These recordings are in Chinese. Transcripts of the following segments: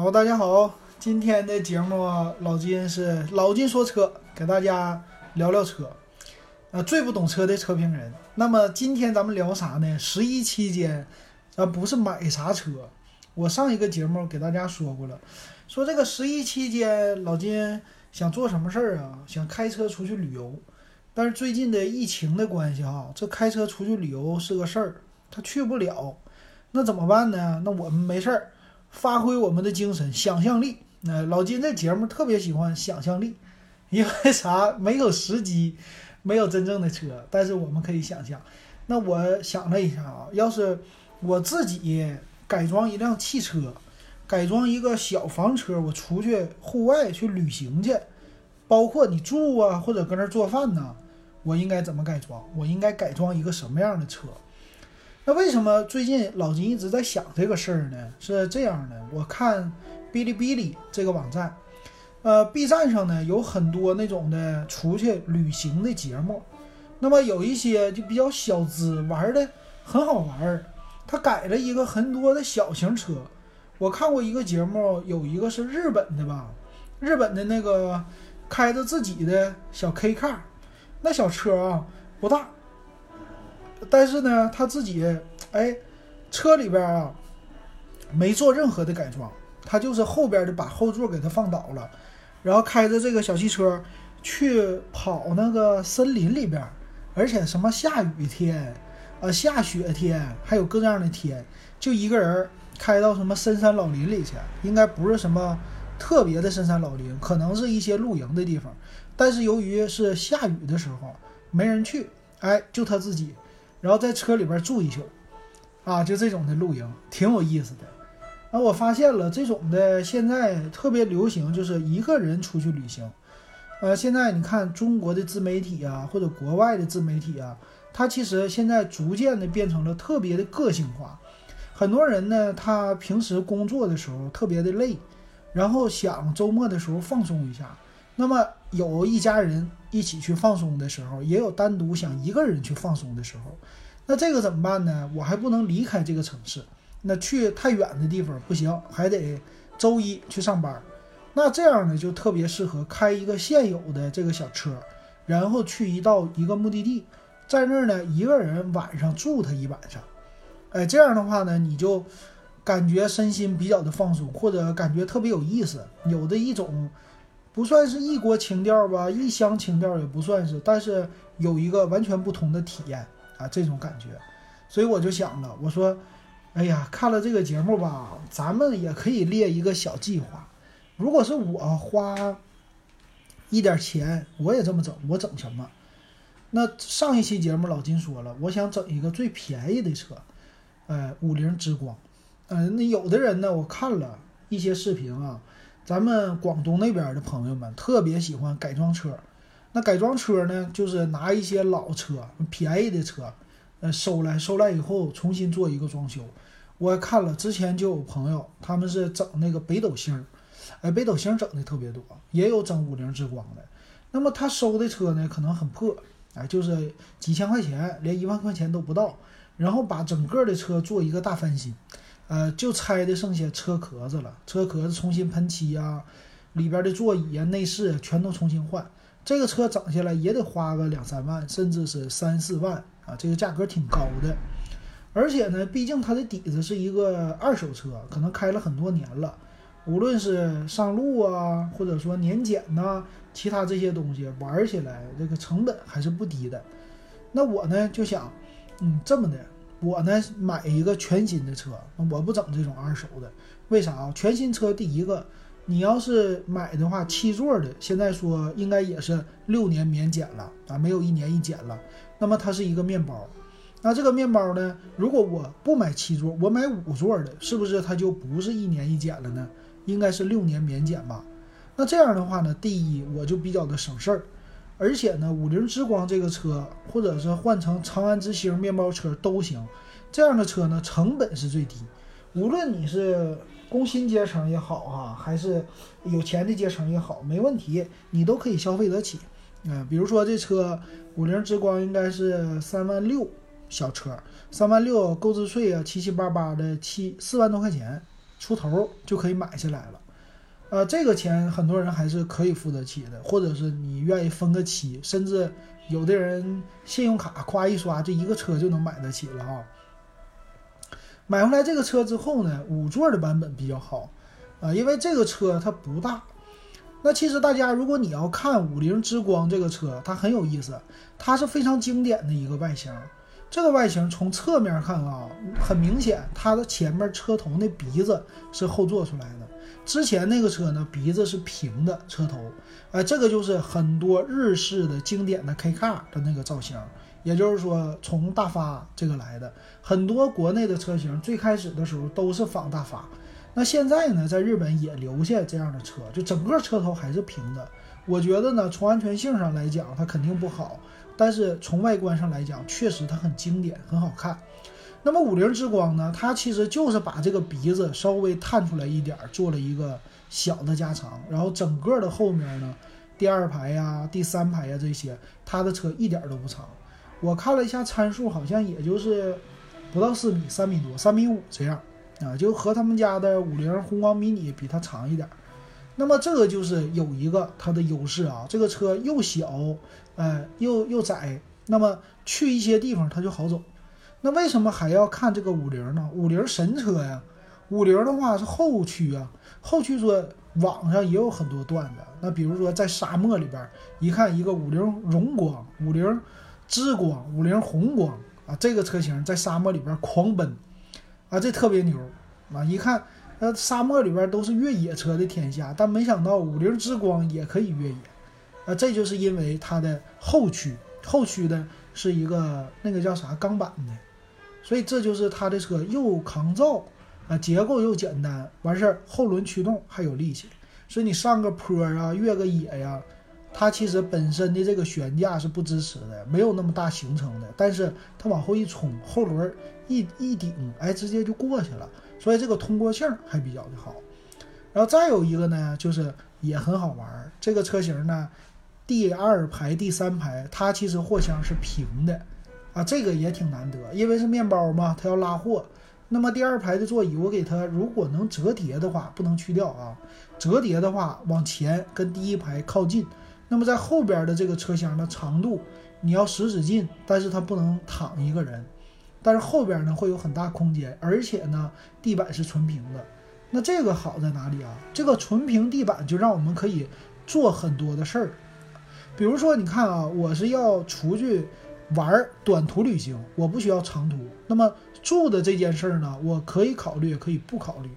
好，大家好，今天的节目老金是老金说车，给大家聊聊车。呃，最不懂车的车评人。那么今天咱们聊啥呢？十一期间，啊，不是买啥车。我上一个节目给大家说过了，说这个十一期间，老金想做什么事儿啊？想开车出去旅游。但是最近的疫情的关系哈，这开车出去旅游是个事儿，他去不了。那怎么办呢？那我们没事儿。发挥我们的精神，想象力。那老金这节目特别喜欢想象力，因为啥？没有时机，没有真正的车，但是我们可以想象。那我想了一下啊，要是我自己改装一辆汽车，改装一个小房车，我出去户外去旅行去，包括你住啊，或者搁那儿做饭呢，我应该怎么改装？我应该改装一个什么样的车？那为什么最近老金一直在想这个事儿呢？是这样的，我看哔哩哔哩这个网站，呃，B 站上呢有很多那种的出去旅行的节目，那么有一些就比较小资，玩的很好玩儿。他改了一个很多的小型车，我看过一个节目，有一个是日本的吧，日本的那个开着自己的小 K car，那小车啊不大。但是呢，他自己哎，车里边啊没做任何的改装，他就是后边的把后座给他放倒了，然后开着这个小汽车去跑那个森林里边，而且什么下雨天啊、下雪天，还有各样的天，就一个人开到什么深山老林里去，应该不是什么特别的深山老林，可能是一些露营的地方，但是由于是下雨的时候没人去，哎，就他自己。然后在车里边住一宿，啊，就这种的露营挺有意思的。那我发现了这种的现在特别流行，就是一个人出去旅行。呃，现在你看中国的自媒体啊，或者国外的自媒体啊，它其实现在逐渐的变成了特别的个性化。很多人呢，他平时工作的时候特别的累，然后想周末的时候放松一下。那么有一家人一起去放松的时候，也有单独想一个人去放松的时候。那这个怎么办呢？我还不能离开这个城市，那去太远的地方不行，还得周一去上班。那这样呢，就特别适合开一个现有的这个小车，然后去一到一个目的地，在那儿呢一个人晚上住他一晚上。哎，这样的话呢，你就感觉身心比较的放松，或者感觉特别有意思，有的一种。不算是异国情调吧，异乡情调也不算是，但是有一个完全不同的体验啊，这种感觉，所以我就想了，我说，哎呀，看了这个节目吧，咱们也可以列一个小计划。如果是我花一点钱，我也这么整，我整什么？那上一期节目老金说了，我想整一个最便宜的车，呃，五菱之光。嗯，那有的人呢，我看了一些视频啊。咱们广东那边的朋友们特别喜欢改装车，那改装车呢，就是拿一些老车、便宜的车，呃，收来收来以后重新做一个装修。我看了之前就有朋友，他们是整那个北斗星，哎，北斗星整的特别多，也有整五菱之光的。那么他收的车呢，可能很破，哎，就是几千块钱，连一万块钱都不到，然后把整个的车做一个大翻新。呃，就拆的剩下车壳子了，车壳子重新喷漆啊，里边的座椅啊、内饰全都重新换。这个车整下来也得花个两三万，甚至是三四万啊，这个价格挺高的。而且呢，毕竟它的底子是一个二手车，可能开了很多年了，无论是上路啊，或者说年检呐，其他这些东西玩起来，这个成本还是不低的。那我呢就想，嗯，这么的。我呢买一个全新的车，我不整这种二手的。为啥啊？全新车第一个，你要是买的话，七座的，现在说应该也是六年免检了啊，没有一年一检了。那么它是一个面包，那这个面包呢，如果我不买七座，我买五座的，是不是它就不是一年一检了呢？应该是六年免检吧？那这样的话呢，第一我就比较的省事儿。而且呢，五菱之光这个车，或者是换成长安之星面包车都行。这样的车呢，成本是最低。无论你是工薪阶层也好哈，还是有钱的阶层也好，没问题，你都可以消费得起。嗯，比如说这车五菱之光应该是三万六小车，三万六购置税啊，七七八八的七四万多块钱出头就可以买下来了。呃，这个钱很多人还是可以付得起的，或者是你愿意分个期，甚至有的人信用卡夸一刷，这一个车就能买得起了啊。买回来这个车之后呢，五座的版本比较好，啊，因为这个车它不大。那其实大家如果你要看五菱之光这个车，它很有意思，它是非常经典的一个外形。这个外形从侧面看啊，很明显它的前面车头那鼻子是后做出来的。之前那个车呢，鼻子是平的车头，哎，这个就是很多日式的经典的 K car 的那个造型，也就是说从大发这个来的。很多国内的车型最开始的时候都是仿大发，那现在呢，在日本也留下这样的车，就整个车头还是平的。我觉得呢，从安全性上来讲，它肯定不好，但是从外观上来讲，确实它很经典，很好看。那么五菱之光呢？它其实就是把这个鼻子稍微探出来一点儿，做了一个小的加长，然后整个的后面呢，第二排呀、第三排呀这些，它的车一点都不长。我看了一下参数，好像也就是不到四米，三米多，三米五这样啊，就和他们家的五菱宏光迷你比它长一点。那么这个就是有一个它的优势啊，这个车又小，呃，又又窄，那么去一些地方它就好走。那为什么还要看这个五菱呢？五菱神车呀，五菱的话是后驱啊。后驱说网上也有很多段子，那比如说在沙漠里边，一看一个五菱荣光、五菱之光、五菱宏光啊，这个车型在沙漠里边狂奔啊，这特别牛啊！一看，呃，沙漠里边都是越野车的天下，但没想到五菱之光也可以越野啊，这就是因为它的后驱，后驱的是一个那个叫啥钢板的。所以这就是它的车又抗造啊，结构又简单，完事儿后轮驱动还有力气，所以你上个坡啊，越个野呀，它其实本身的这个悬架是不支持的，没有那么大行程的，但是它往后一冲，后轮一一顶，哎，直接就过去了，所以这个通过性还比较的好。然后再有一个呢，就是也很好玩儿，这个车型呢，第二排、第三排，它其实货箱是平的。啊，这个也挺难得，因为是面包嘛，它要拉货。那么第二排的座椅，我给它如果能折叠的话，不能去掉啊。折叠的话，往前跟第一排靠近。那么在后边的这个车厢的长度，你要使使劲，但是它不能躺一个人。但是后边呢会有很大空间，而且呢地板是纯平的。那这个好在哪里啊？这个纯平地板就让我们可以做很多的事儿，比如说你看啊，我是要出去。玩短途旅行，我不需要长途。那么住的这件事儿呢，我可以考虑，也可以不考虑。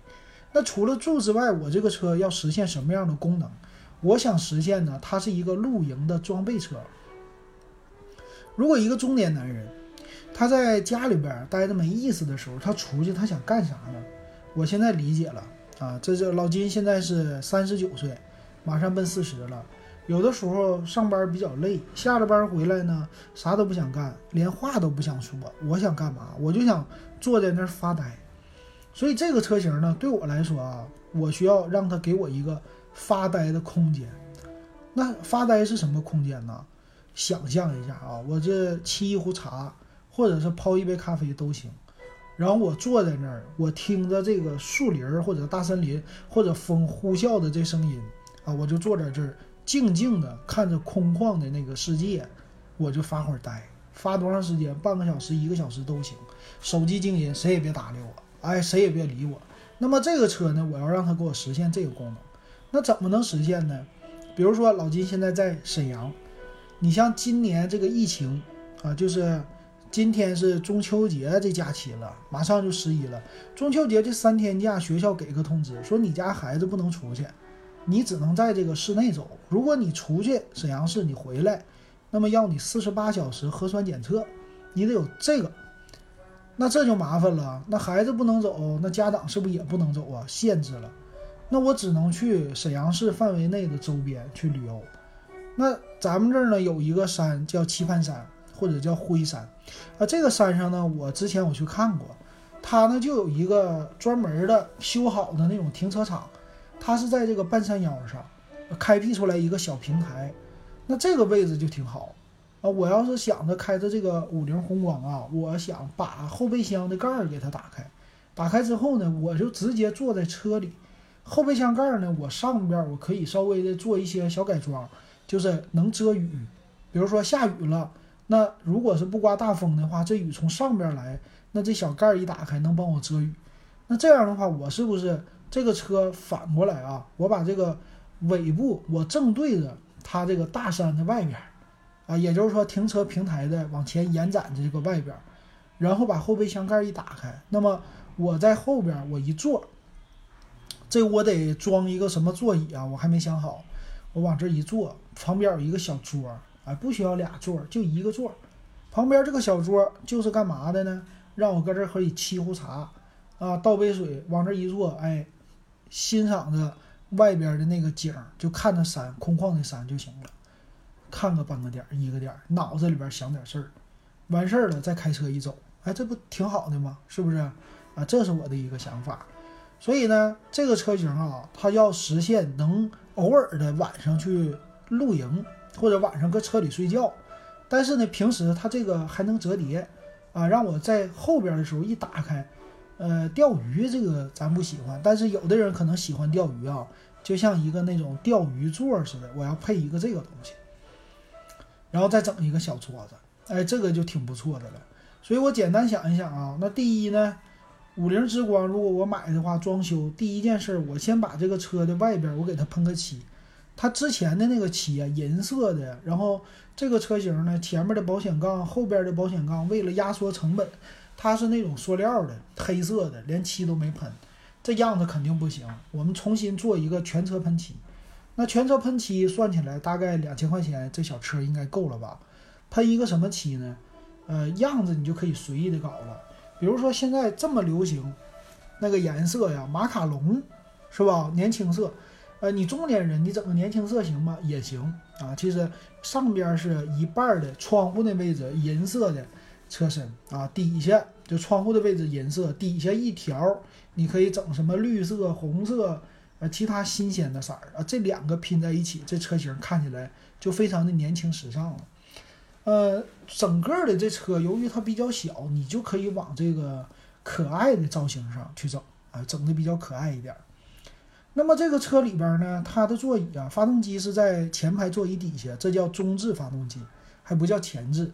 那除了住之外，我这个车要实现什么样的功能？我想实现呢，它是一个露营的装备车。如果一个中年男人，他在家里边待着没意思的时候，他出去他想干啥呢？我现在理解了啊，这这老金现在是三十九岁，马上奔四十了。有的时候上班比较累，下了班回来呢，啥都不想干，连话都不想说。我想干嘛？我就想坐在那儿发呆。所以这个车型呢，对我来说啊，我需要让它给我一个发呆的空间。那发呆是什么空间呢？想象一下啊，我这沏一壶茶，或者是泡一杯咖啡都行。然后我坐在那儿，我听着这个树林儿或者大森林或者风呼啸的这声音啊，我就坐在这儿。静静的看着空旷的那个世界，我就发会儿呆，发多长时间？半个小时、一个小时都行。手机静音，谁也别搭理我，哎，谁也别理我。那么这个车呢，我要让它给我实现这个功能，那怎么能实现呢？比如说老金现在在沈阳，你像今年这个疫情啊，就是今天是中秋节这假期了，马上就十一了。中秋节这三天假，学校给个通知，说你家孩子不能出去。你只能在这个市内走。如果你出去沈阳市，你回来，那么要你四十八小时核酸检测，你得有这个，那这就麻烦了。那孩子不能走，那家长是不是也不能走啊？限制了，那我只能去沈阳市范围内的周边去旅游。那咱们这儿呢有一个山叫棋盘山，或者叫灰山，啊，这个山上呢，我之前我去看过，它呢就有一个专门的修好的那种停车场。它是在这个半山腰上，开辟出来一个小平台，那这个位置就挺好。啊。我要是想着开着这个五菱宏光啊，我想把后备箱的盖儿给它打开，打开之后呢，我就直接坐在车里，后备箱盖儿呢，我上边我可以稍微的做一些小改装，就是能遮雨，比如说下雨了，那如果是不刮大风的话，这雨从上边来，那这小盖一打开能帮我遮雨，那这样的话，我是不是这个车反过来啊？我把这个尾部我正对着它这个大山的外边，啊，也就是说停车平台的往前延展的这个外边，然后把后备箱盖一打开，那么。我在后边，我一坐，这我得装一个什么座椅啊？我还没想好。我往这一坐，旁边有一个小桌，哎，不需要俩座，就一个座。旁边这个小桌就是干嘛的呢？让我搁这可以沏壶茶，啊，倒杯水，往这一坐，哎，欣赏着外边的那个景，就看着山，空旷的山就行了。看个半个点儿，一个点儿，脑子里边想点事儿，完事儿了再开车一走，哎，这不挺好的吗？是不是？啊，这是我的一个想法，所以呢，这个车型啊，它要实现能偶尔的晚上去露营，或者晚上搁车里睡觉，但是呢，平时它这个还能折叠，啊，让我在后边的时候一打开，呃，钓鱼这个咱不喜欢，但是有的人可能喜欢钓鱼啊，就像一个那种钓鱼座似的，我要配一个这个东西，然后再整一个小桌子，哎，这个就挺不错的了。所以我简单想一想啊，那第一呢？五菱之光，如果我买的话，装修第一件事，我先把这个车的外边我给它喷个漆。它之前的那个漆啊，银色的。然后这个车型呢，前面的保险杠、后边的保险杠，为了压缩成本，它是那种塑料的，黑色的，连漆都没喷，这样子肯定不行。我们重新做一个全车喷漆。那全车喷漆算起来大概两千块钱，这小车应该够了吧？喷一个什么漆呢？呃，样子你就可以随意的搞了。比如说现在这么流行，那个颜色呀，马卡龙，是吧？年轻色，呃，你中年人，你整个年轻色行吗？也行啊。其实上边是一半的窗户的位置银色的车身啊，底下就窗户的位置银色，底下一条你可以整什么绿色、红色，呃，其他新鲜的色儿啊，这两个拼在一起，这车型看起来就非常的年轻时尚了。呃，整个的这车由于它比较小，你就可以往这个可爱的造型上去整啊，整的比较可爱一点。那么这个车里边呢，它的座椅啊，发动机是在前排座椅底下，这叫中置发动机，还不叫前置。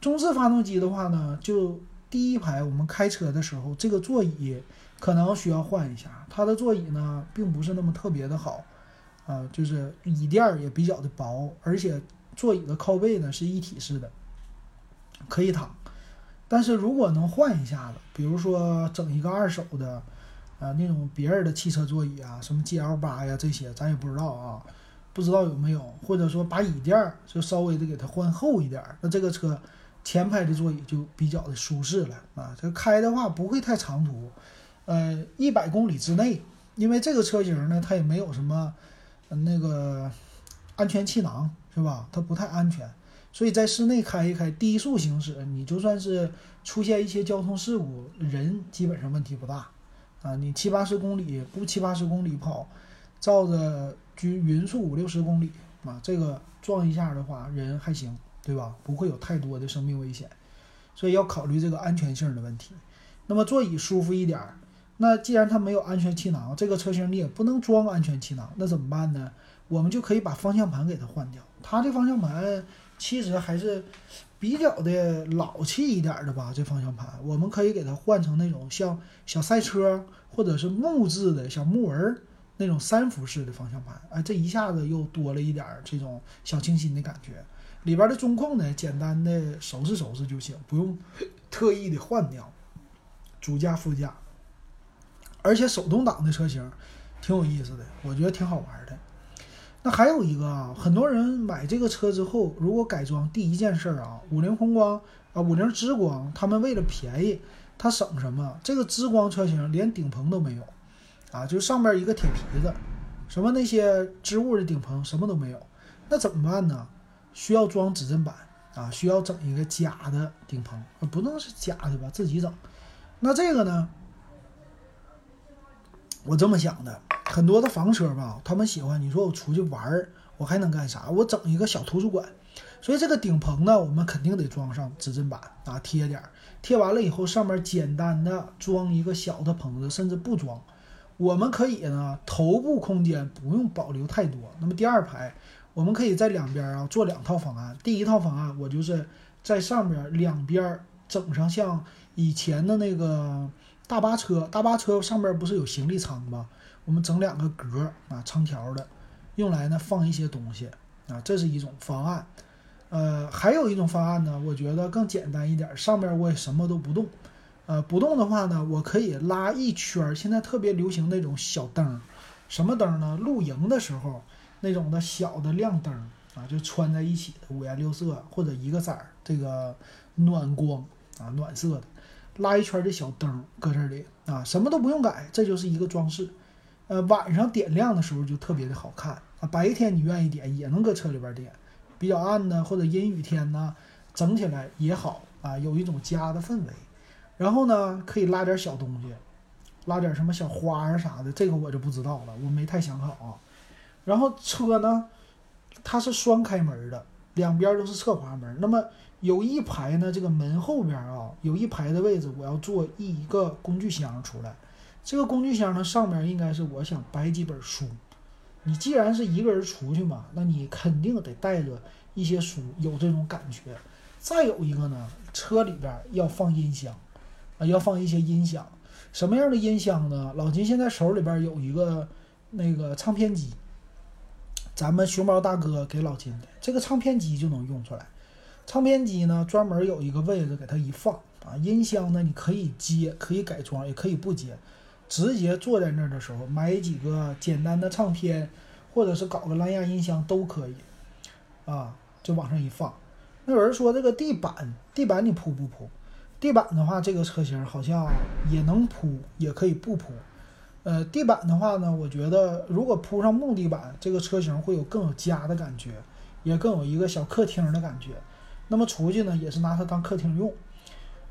中置发动机的话呢，就第一排我们开车的时候，这个座椅可能需要换一下，它的座椅呢并不是那么特别的好啊，就是椅垫也比较的薄，而且。座椅的靠背呢是一体式的，可以躺。但是如果能换一下子，比如说整一个二手的，啊那种别人的汽车座椅啊，什么 GL 八呀这些，咱也不知道啊，不知道有没有，或者说把椅垫就稍微的给它换厚一点，那这个车前排的座椅就比较的舒适了啊。这开的话不会太长途，呃，一百公里之内，因为这个车型呢，它也没有什么那个安全气囊。是吧？它不太安全，所以在室内开一开，低速行驶，你就算是出现一些交通事故，人基本上问题不大啊。你七八十公里不七八十公里跑，照着均匀速五六十公里啊，这个撞一下的话，人还行，对吧？不会有太多的生命危险，所以要考虑这个安全性的问题。那么座椅舒服一点，那既然它没有安全气囊，这个车型你也不能装安全气囊，那怎么办呢？我们就可以把方向盘给它换掉。它这方向盘其实还是比较的老气一点的吧。这方向盘我们可以给它换成那种像小赛车或者是木质的小木纹那种三辐式的方向盘。哎，这一下子又多了一点这种小清新的感觉。里边的中控呢，简单的收拾收拾就行，不用特意的换掉。主驾、副驾，而且手动挡的车型挺有意思的，我觉得挺好玩的。那还有一个啊，很多人买这个车之后，如果改装，第一件事儿啊，五菱宏光啊，五菱之光，他们为了便宜，他省什么？这个之光车型连顶棚都没有，啊，就上面一个铁皮子，什么那些织物的顶棚什么都没有，那怎么办呢？需要装指针板啊，需要整一个假的顶棚，不能是假的吧？自己整。那这个呢？我这么想的。很多的房车吧，他们喜欢你说我出去玩儿，我还能干啥？我整一个小图书馆，所以这个顶棚呢，我们肯定得装上止震板啊，贴点儿，贴完了以后，上面简单的装一个小的棚子，甚至不装，我们可以呢，头部空间不用保留太多。那么第二排，我们可以在两边啊做两套方案。第一套方案，我就是在上边两边整上像以前的那个大巴车，大巴车上边不是有行李舱吗？我们整两个格啊，长条的，用来呢放一些东西啊，这是一种方案。呃，还有一种方案呢，我觉得更简单一点，上面我也什么都不动。呃，不动的话呢，我可以拉一圈儿，现在特别流行那种小灯，什么灯呢？露营的时候那种的小的亮灯啊，就穿在一起的，五颜六色或者一个色儿，这个暖光啊，暖色的，拉一圈的小灯搁这里啊，什么都不用改，这就是一个装饰。呃，晚上点亮的时候就特别的好看啊。白天你愿意点也能搁车里边点，比较暗呢或者阴雨天呢，整起来也好啊，有一种家的氛围。然后呢，可以拉点小东西，拉点什么小花啊啥的，这个我就不知道了，我没太想好啊。然后车呢，它是双开门的，两边都是侧滑门。那么有一排呢，这个门后边啊，有一排的位置，我要做一个工具箱出来。这个工具箱呢，上面应该是我想摆几本书。你既然是一个人出去嘛，那你肯定得带着一些书，有这种感觉。再有一个呢，车里边要放音箱，啊，要放一些音响。什么样的音箱呢？老金现在手里边有一个那个唱片机，咱们熊猫大哥给老金的这个唱片机就能用出来。唱片机呢，专门有一个位置给它一放啊。音箱呢，你可以接，可以改装，也可以不接。直接坐在那儿的时候，买几个简单的唱片，或者是搞个蓝牙音箱都可以，啊，就往上一放。那有人说这个地板，地板你铺不铺？地板的话，这个车型好像也能铺，也可以不铺。呃，地板的话呢，我觉得如果铺上木地板，这个车型会有更有家的感觉，也更有一个小客厅的感觉。那么出去呢，也是拿它当客厅用。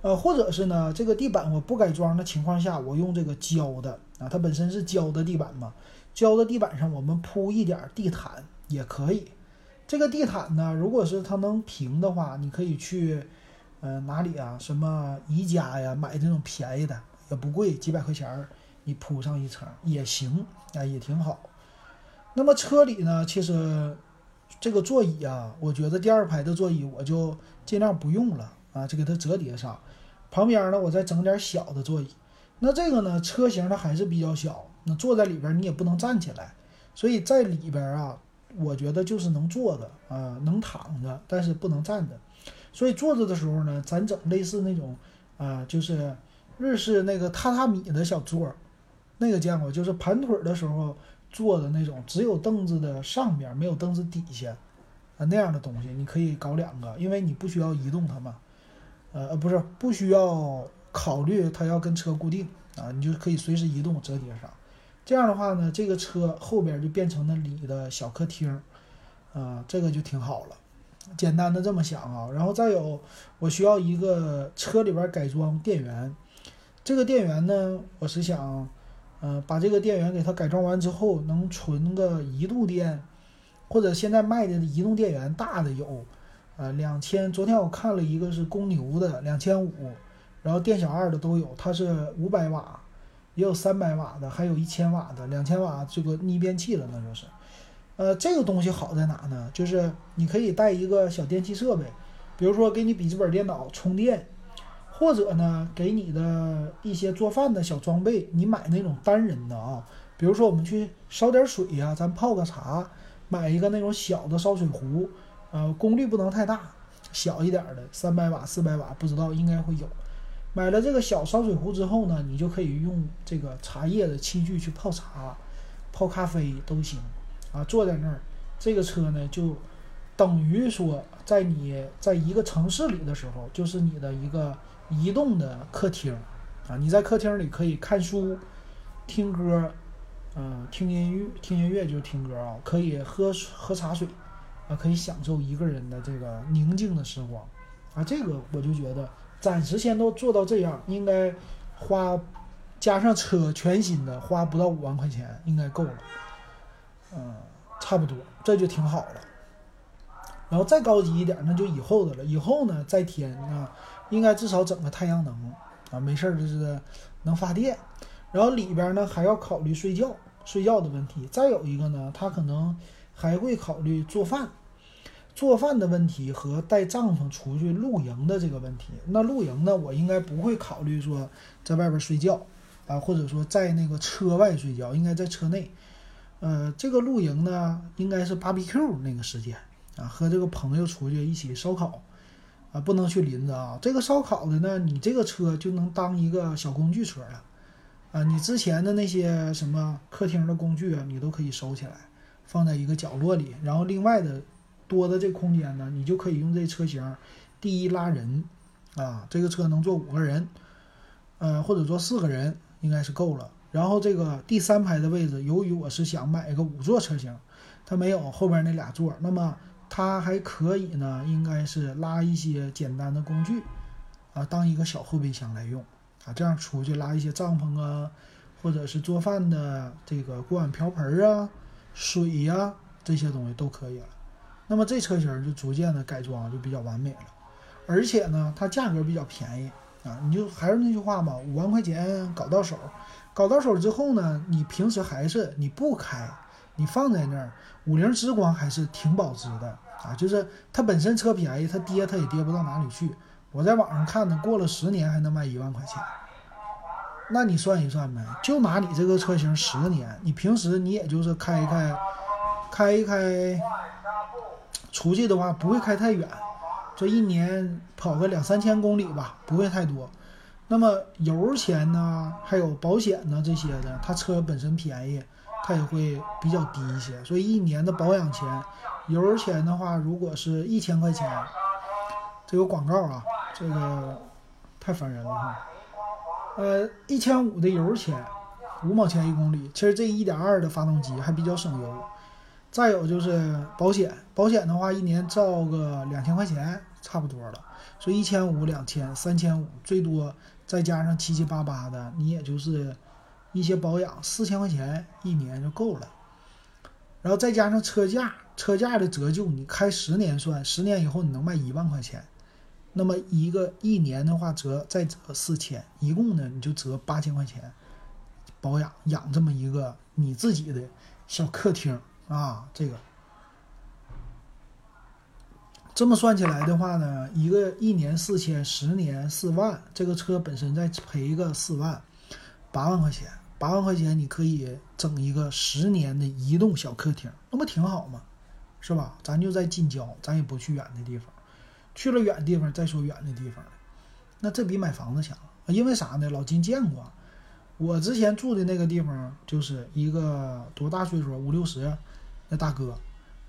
呃，或者是呢，这个地板我不改装的情况下，我用这个胶的啊，它本身是胶的地板嘛，胶的地板上我们铺一点地毯也可以。这个地毯呢，如果是它能平的话，你可以去，呃，哪里啊？什么宜家呀，买这种便宜的也不贵，几百块钱儿，你铺上一层也行啊，也挺好。那么车里呢，其实这个座椅啊，我觉得第二排的座椅我就尽量不用了啊，就给它折叠上。旁边呢，我再整点小的座椅。那这个呢，车型它还是比较小，那坐在里边你也不能站起来，所以在里边啊，我觉得就是能坐着啊，能躺着，但是不能站着。所以坐着的时候呢，咱整类似那种啊，就是日式那个榻榻米的小桌，那个见过，就是盘腿的时候坐的那种，只有凳子的上边没有凳子底下啊那样的东西，你可以搞两个，因为你不需要移动它嘛。呃呃，不是，不需要考虑它要跟车固定啊，你就可以随时移动折叠上。这样的话呢，这个车后边就变成了你的小客厅，啊，这个就挺好了。简单的这么想啊，然后再有，我需要一个车里边改装电源。这个电源呢，我是想，嗯，把这个电源给它改装完之后，能存个一度电，或者现在卖的移动电源大的有。呃，两千，昨天我看了一个是公牛的两千五，然后店小二的都有，它是五百瓦，也有三百瓦的，还有一千瓦的，两千瓦这个逆变器了，那就是。呃，这个东西好在哪呢？就是你可以带一个小电器设备，比如说给你笔记本电脑充电，或者呢给你的一些做饭的小装备，你买那种单人的啊，比如说我们去烧点水呀，咱泡个茶，买一个那种小的烧水壶。呃，功率不能太大，小一点的，三百瓦、四百瓦，不知道应该会有。买了这个小烧水壶之后呢，你就可以用这个茶叶的器具去泡茶、泡咖啡都行。啊，坐在那儿，这个车呢就等于说，在你在一个城市里的时候，就是你的一个移动的客厅。啊，你在客厅里可以看书、听歌，嗯，听音乐，听音乐就是听歌啊，可以喝喝茶水。啊，可以享受一个人的这个宁静的时光，啊，这个我就觉得暂时先都做到这样，应该花加上车全新的花不到五万块钱应该够了，嗯，差不多这就挺好了。然后再高级一点，那就以后的了。以后呢，再添啊，应该至少整个太阳能啊，没事儿就是能发电。然后里边呢还要考虑睡觉睡觉的问题。再有一个呢，他可能还会考虑做饭，做饭的问题和带帐篷出去露营的这个问题。那露营呢，我应该不会考虑说在外边睡觉啊，或者说在那个车外睡觉，应该在车内。呃，这个露营呢，应该是 BBQ 那个时间。啊，和这个朋友出去一起烧烤，啊，不能去林子啊。这个烧烤的呢，你这个车就能当一个小工具车了，啊，你之前的那些什么客厅的工具啊，你都可以收起来，放在一个角落里。然后另外的多的这空间呢，你就可以用这车型，第一拉人，啊，这个车能坐五个人，呃，或者坐四个人应该是够了。然后这个第三排的位置，由于我是想买一个五座车型，它没有后边那俩座，那么。它还可以呢，应该是拉一些简单的工具，啊，当一个小后备箱来用，啊，这样出去拉一些帐篷啊，或者是做饭的这个锅碗瓢盆啊、水呀这些东西都可以了。那么这车型就逐渐的改装就比较完美了，而且呢，它价格比较便宜啊，你就还是那句话嘛，五万块钱搞到手，搞到手之后呢，你平时还是你不开。你放在那儿，五菱之光还是挺保值的啊！就是它本身车便宜，它跌它也跌不到哪里去。我在网上看的，过了十年还能卖一万块钱。那你算一算呗，就拿你这个车型十年，你平时你也就是开一开，开一开，出去的话不会开太远，这一年跑个两三千公里吧，不会太多。那么油钱呢，还有保险呢这些的，它车本身便宜。它也会比较低一些，所以一年的保养钱、油钱的话，如果是一千块钱，这个广告啊，这个太烦人了哈。呃，一千五的油钱，五毛钱一公里，其实这一点二的发动机还比较省油。再有就是保险，保险的话一年照个两千块钱差不多了，所以一千五、两千、三千五，最多再加上七七八八的，你也就是。一些保养四千块钱一年就够了，然后再加上车价，车价的折旧，你开十年算，十年以后你能卖一万块钱，那么一个一年的话折再折四千，一共呢你就折八千块钱，保养养这么一个你自己的小客厅啊，这个这么算起来的话呢，一个一年四千，十年四万，这个车本身再赔个四万，八万块钱。八万块钱，你可以整一个十年的移动小客厅，那不挺好吗？是吧？咱就在近郊，咱也不去远的地方。去了远地方再说远的地方，那这比买房子强。因为啥呢？老金见过，我之前住的那个地方就是一个多大岁数，五六十那大哥，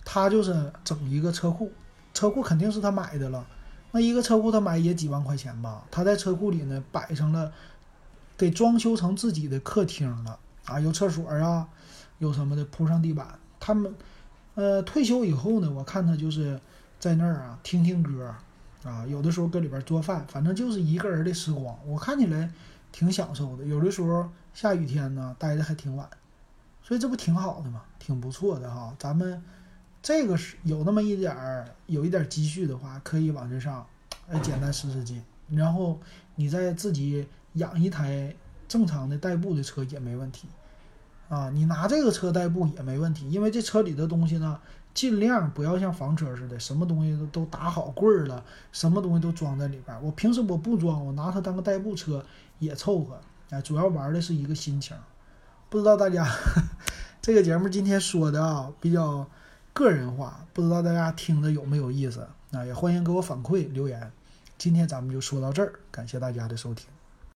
他就是整一个车库，车库肯定是他买的了。那一个车库他买也几万块钱吧？他在车库里呢摆上了。给装修成自己的客厅了啊，有厕所啊，有什么的铺上地板。他们，呃，退休以后呢，我看他就是在那儿啊听听歌，啊，有的时候搁里边做饭，反正就是一个人的时光。我看起来挺享受的。有的时候下雨天呢，待的还挺晚，所以这不挺好的吗？挺不错的哈。咱们这个是有那么一点儿，有一点积蓄的话，可以往这上，哎，简单使使劲，然后你再自己。养一台正常的代步的车也没问题，啊，你拿这个车代步也没问题，因为这车里的东西呢，尽量不要像房车似的，什么东西都都打好柜儿了，什么东西都装在里边。我平时我不装，我拿它当个代步车也凑合。哎，主要玩的是一个心情。不知道大家 这个节目今天说的啊比较个人化，不知道大家听着有没有意思啊？也欢迎给我反馈留言。今天咱们就说到这儿，感谢大家的收听。